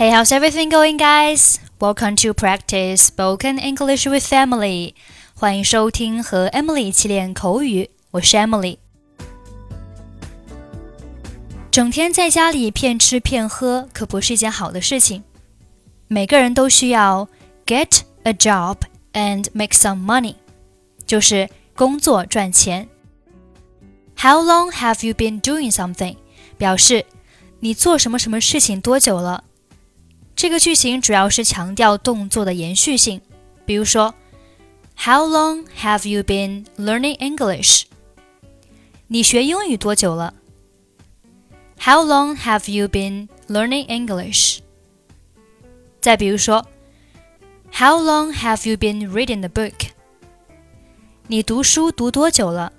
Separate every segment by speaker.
Speaker 1: Hey, how's everything going, guys? Welcome to practice spoken English with Emily. 欢迎收听和 Emily 一起练口语，我是 Emily。整天在家里骗吃骗喝，可不是一件好的事情。每个人都需要 get a job and make some money，就是工作赚钱。How long have you been doing something？表示你做什么什么事情多久了。 这个句型主要是强调动作的延续性，比如说，How long have you been learning English？你学英语多久了？How long have you been learning English？再比如说，How long have you been reading the book？你读书读多久了？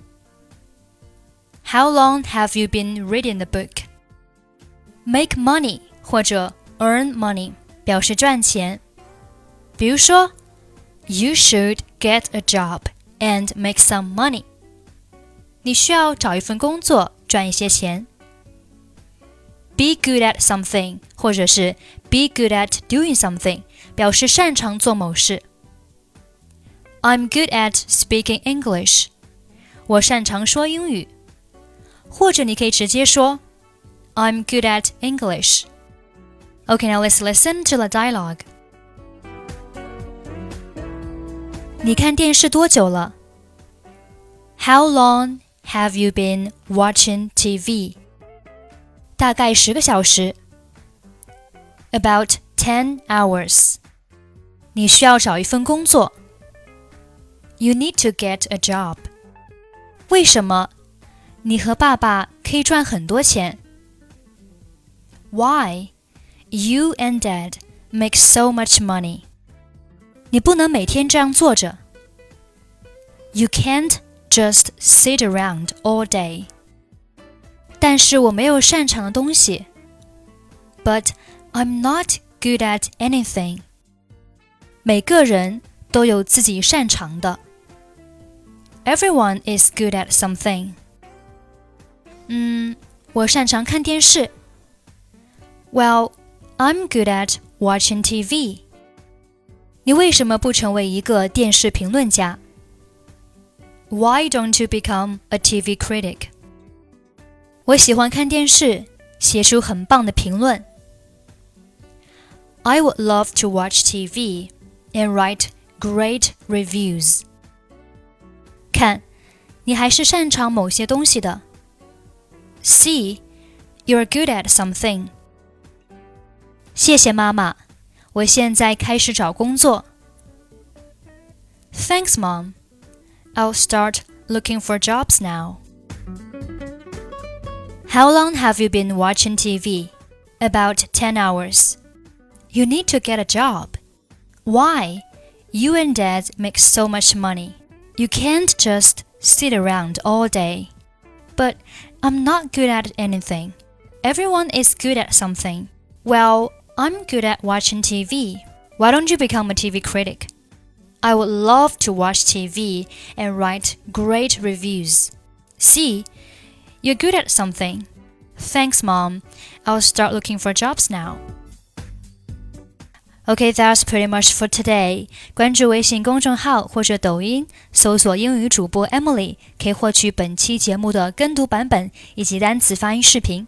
Speaker 1: How long have you been reading the book？Make money 或者 earn money 表示赚钱。比如说，You should get a job and make some money。你需要找一份工作，赚一些钱。Be good at something，或者是 be good at doing something，表示擅长做某事。I'm good at speaking English。我擅长说英语。或者你可以直接说，I'm good at English。 Okay, now let's listen to the dialogue. 你看电视多久了？How long have you been watching TV? 大概十个小时。About ten hours. 你需要找一份工作。You need to get a job. 为什么？你和爸爸可以赚很多钱。Why? You and Dad make so much money. 你不能每天这样坐着。You can't just sit around all day. 但是我没有擅长的东西。But I'm not good at anything. 每个人都有自己擅长的。Everyone is good at something. 嗯，我擅长看电视。Well, I'm good at watching TV. 你为什么不成为一个电视评论家？Why don't you become a TV critic? 我喜欢看电视，写出很棒的评论。I would love to watch TV and write great reviews. 看，你还是擅长某些东西的。See, you're good at something. 谢谢妈妈，我现在开始找工作。Thanks, Mom. I'll start looking for jobs now. How long have you been watching TV? About 10 hours. You need to get a job. Why? You and Dad make so much money. You can't just sit around all day. But I'm not good at anything. Everyone is good at something. Well, I'm good at watching TV. Why don't you become a TV critic? I would love to watch TV and write great reviews. See, you're good at something. Thanks, Mom. I'll start looking for jobs now. Okay, that's pretty much for today. 关注微信公众号或者抖音，搜索英语主播 Emily，可以获取本期节目的跟读版本以及单词发音视频。